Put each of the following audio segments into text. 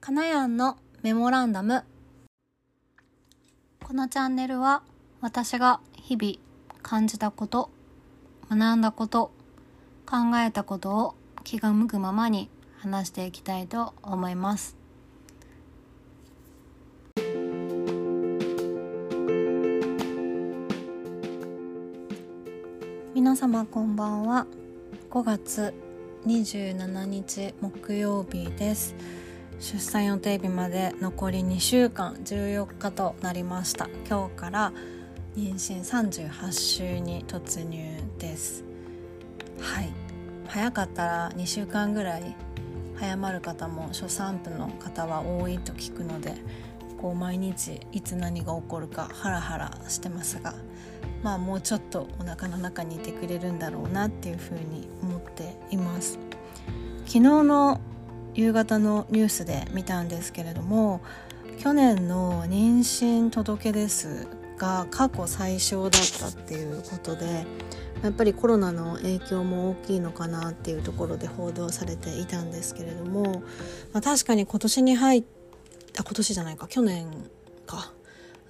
かなやんのメモランダム。このチャンネルは私が日々感じたこと学んだこと考えたことを気が向くままに話していきたいと思います。皆様こんばんは。5月27日木曜日です。出産予定日まで残り2週間14日となりました。今日から妊娠38週に突入です。はい。早かったら2週間ぐらい早まる方も初産婦の方は多いと聞くのでこう毎日いつ何が起こるかハラハラしてますがまあもうちょっとお腹の中にいてくれるんだろうなっていうふうに思っています。昨日の夕方のニュースで見たんですけれども去年の妊娠届出数が過去最小だったっていうことでやっぱりコロナの影響も大きいのかなっていうところで報道されていたんですけれども、まあ、確かに今年に入った今年じゃないか去年か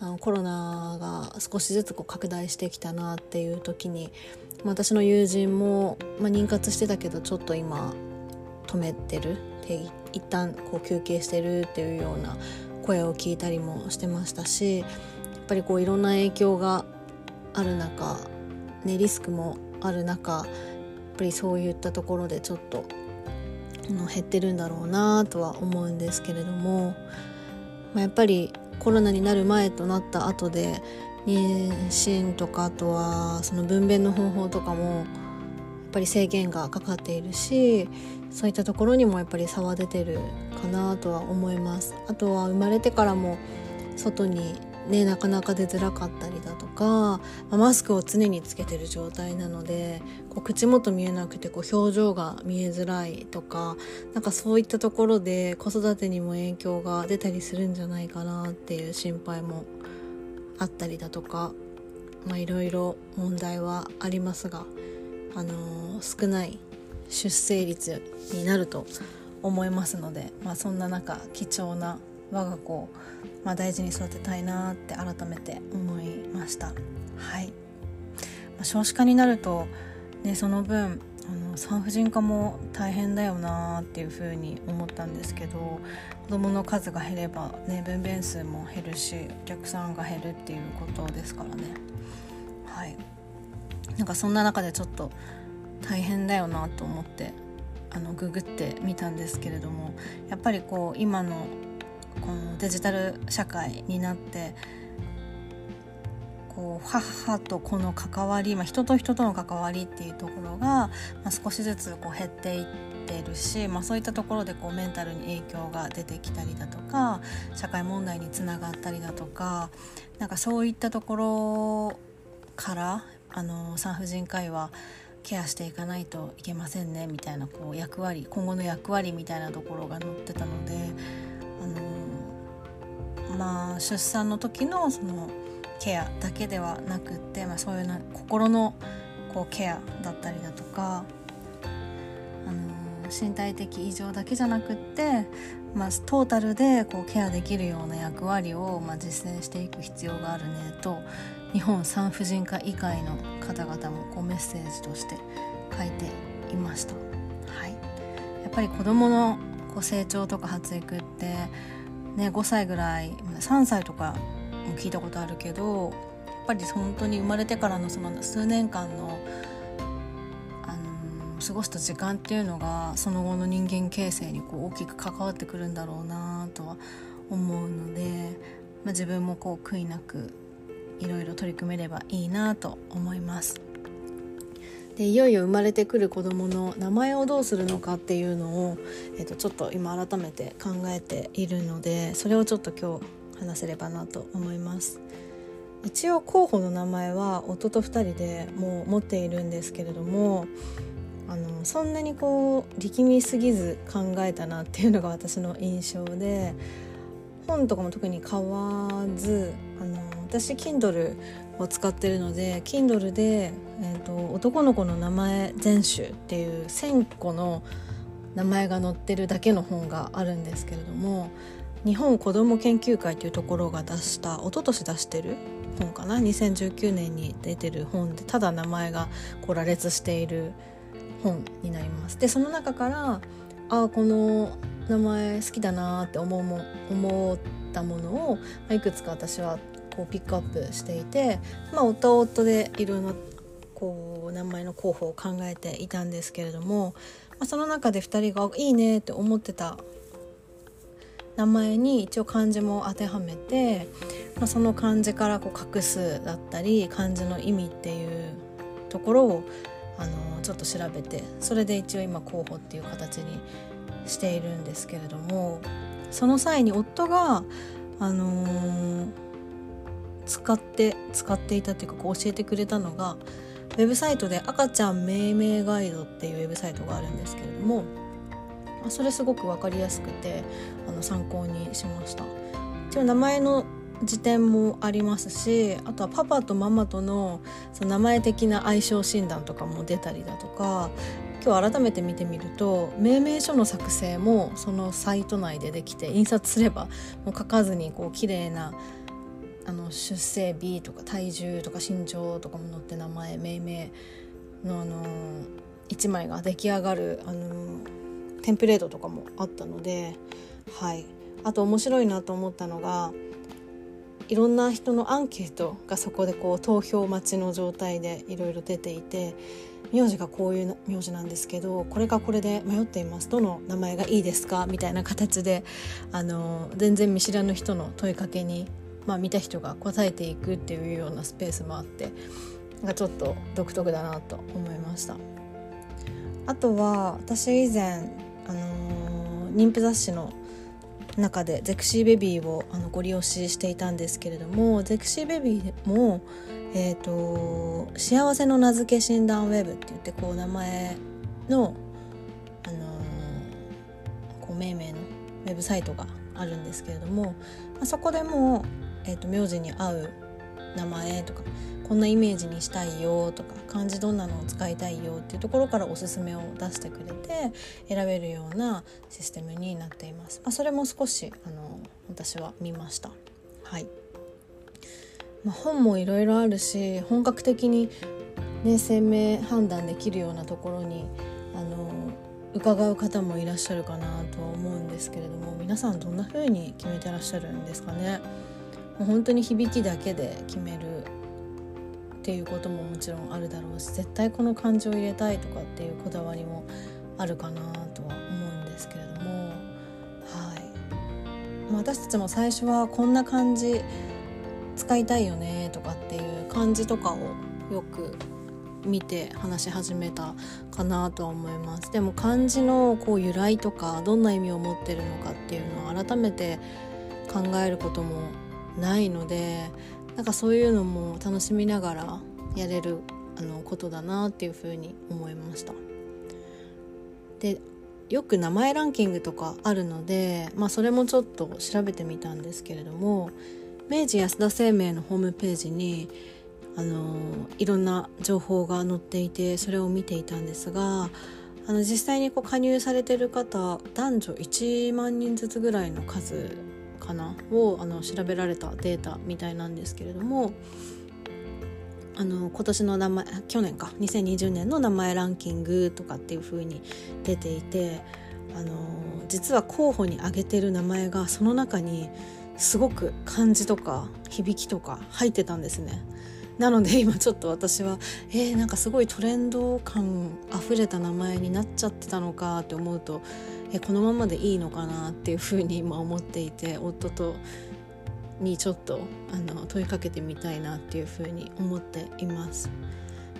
あのコロナが少しずつこう拡大してきたなっていう時に私の友人も、まあ、妊活してたけどちょっと今止めてるって一旦こう休憩してるっていうような声を聞いたりもしてましたしやっぱりこういろんな影響がある中、ね、リスクもある中やっぱりそういったところでちょっと減ってるんだろうなとは思うんですけれども、まあ、やっぱりコロナになる前となった後で妊娠とかあとはその分娩の方法とかもやっぱり制限がかかっているしそういったところにもやっぱり差は出てるかなとは思います。あとは生まれてからも外にねなかなか出づらかったりだとか、マスクを常につけてる状態なのでこう口元見えなくてこう表情が見えづらいとかなんかそういったところで子育てにも影響が出たりするんじゃないかなっていう心配もあったりだとかまあいろいろ問題はありますが、あのー、少ない出生率になると思いますので、まあ、そんな中貴重な我が子を、まあ、大事に育てたいなって改めて思いました。はい、まあ、少子化になると、ね、その分あの産婦人科も大変だよなっていうふうに思ったんですけど子どもの数が減れば、ね、分娩数も減るしお客さんが減るっていうことですからね。はい、なんかそんな中でちょっと大変だよなと思ってあのググってみたんですけれどもやっぱりこう今のこのデジタル社会になってこう母と子の関わり、まあ、人と人との関わりっていうところが、まあ、少しずつこう減っていってるし、まあ、そういったところでこうメンタルに影響が出てきたりだとか社会問題につながったりだとかなんかそういったところからあの産婦人科医はケアしていかないといけませんねみたいなこう役割今後の役割みたいなところが載ってたので、あのまあ、出産の時のそのケアだけではなくって、まあ、そういうな心のこうケアだったりだとか、身体的異常だけじゃなくって、まあ、トータルでこうケアできるような役割を、まあ、実践していく必要があるねと日本産婦人科医会の方々もこうメッセージとして書いていました。はい、やっぱり子どものこう成長とか発育って、ね、5歳ぐらい3歳とかも聞いたことあるけどやっぱり本当に生まれてからのその数年間のあの過ごした時間っていうのがその後の人間形成にこう大きく関わってくるんだろうなとは思うので、まあ、自分もこう悔いなくいろいろ取り組めればいいなと思います。でいよいよ生まれてくる子どもの名前をどうするのかっていうのを、えー、とちょっと今改めて考えているのでそれをちょっと今日話せればなと思います。一応候補の名前は夫と2人でもう持っているんですけれどもあのそんなにこう力みすぎず考えたなっていうのが私の印象で本とかも特に買わずあの私 Kindle を使ってるので Kindle で、えーと「男の子の名前全集」っていう1,000個の名前が載ってるだけの本があるんですけれども日本子ども研究会というところが出した一昨年出してる本かな？2019年に出てる本でただ名前がこう羅列している本になります。でその中からあこの名前好きだなって思うも思ったものを、まあ、いくつか私はこうピックアップしていて、まあ、夫夫でいろんなこう名前の候補を考えていたんですけれども、まあ、その中で2人がいいねって思ってた名前に一応漢字も当てはめて、まあ、その漢字からこう隠すだったり漢字の意味っていうところをあのちょっと調べてそれで一応今候補っていう形にしているんですけれどもその際に夫が、あのー、使って使っていたっていうかこう教えてくれたのがウェブサイトで「赤ちゃん命名ガイド」っていうウェブサイトがあるんですけれどもそれすごく分かりやすくてあの参考にしました。一応名前の辞典もありますしあとはパパとママとのその名前的な相性診断とかも出たりだとか今日改めて見てみると命名書の作成もそのサイト内でできて印刷すればもう書かずにこう綺麗なあの出生日とか体重とか身長とかも載って名前命名のあの1枚が出来上がるあのテンプレートとかもあったのではい。あと面白いなと思ったのがいろんな人のアンケートがそこでこう投票待ちの状態でいろいろ出ていて名字がこういう名字なんですけどこれかこれで迷っていますどの名前がいいですかみたいな形であの全然見知らぬ人の問いかけに、まあ、見た人が答えていくっていうようなスペースもあってなんかちょっと独特だなと思いました。あとは私以前あの妊婦雑誌の中でゼクシーベビーをあのご利用ししていたんですけれどもゼクシーベビーも、えーと、幸せの名付け診断ウェブって言ってこう名前の、あのー、こう命名のウェブサイトがあるんですけれども、まあ、そこでも、えーと名字に合う名前とかこんなイメージにしたいよとか漢字どんなのを使いたいよっていうところからおすすめを出してくれて選べるようなシステムになっています。まあ、それも少しあの私は見ました。はい。まあ、本もいろいろあるし本格的にね鮮明判断できるようなところにあの伺う方もいらっしゃるかなとは思うんですけれども皆さんどんな風に決めてらっしゃるんですかね？もう本当に響きだけで決めるっていうことももちろんあるだろうし絶対この感情を入れたいとかっていうこだわりもあるかなとは思うんですけれども、はい。私たちも最初はこんな感じ使いたいよねとかっていう感じとかをよく見て話し始めたかなとは思います。でも漢字のこう由来とかどんな意味を持ってるのかっていうのを改めて考えることもないのでなんかそういうのも楽しみながらやれるあのことだなっていうふうに思いました。でよく名前ランキングとかあるので、まあ、それもちょっと調べてみたんですけれども明治安田生命のホームページにあのいろんな情報が載っていてそれを見ていたんですがあの実際にこう加入されてる方男女1万人ずつぐらいの数かなをあの調べられたデータみたいなんですけれどもあの今年の名前去年か2020年の名前ランキングとかっていう風に出ていてあの実は候補に挙げてる名前がその中にすごく漢字とか響きとか入ってたんですね。なので今ちょっと私はえー、なんかすごいトレンド感あふれた名前になっちゃってたのかって思うとえこのままでいいのかなっていうふうに今思っていて夫とにちょっとあの問いかけてみたいなっていうふうに思っています。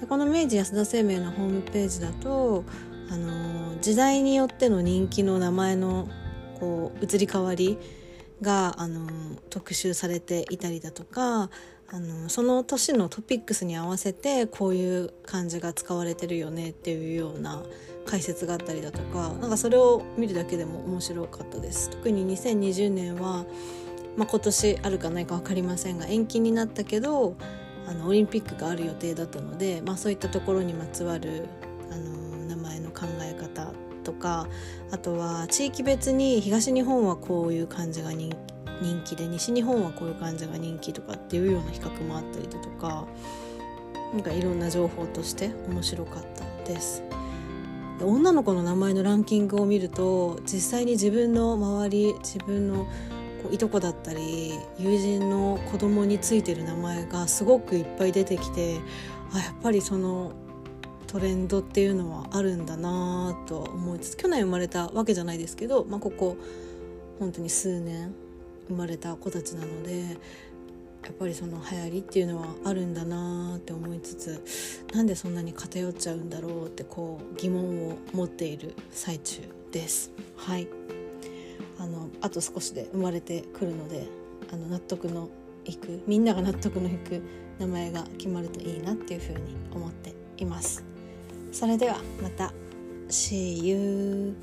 でこの明治安田生命のホームページだとあの時代によっての人気の名前のこう移り変わりがあの特集されていたりだとかあのその年のトピックスに合わせてこういう漢字が使われてるよねっていうような解説があったりだとかなんかそれを見るだけでも面白かったです。特に2020年は、まあ、今年あるかないか分かりませんが延期になったけどあのオリンピックがある予定だったので、まあ、そういったところにまつわるあの名前の考え方かあとは地域別に東日本はこういう感じが人気で西日本はこういう感じが人気とかっていうような比較もあったりだとかなんかいろんな情報として面白かったです。女の子の名前のランキングを見ると実際に自分の周り自分のこういとこだったり友人の子供についてる名前がすごくいっぱい出てきてあやっぱりそのトレンドっていうのはあるんだなと思いつつ去年生まれたわけじゃないですけど、まあ、ここ本当に数年生まれた子たちなのでやっぱりその流行りっていうのはあるんだなって思いつつなんでそんなに偏っちゃうんだろうってこう疑問を持っている最中です。はいあのあと少しで生まれてくるのであの納得のいくみんなが納得のいく名前が決まるといいなっていうふうに思っています。それではまた。See you.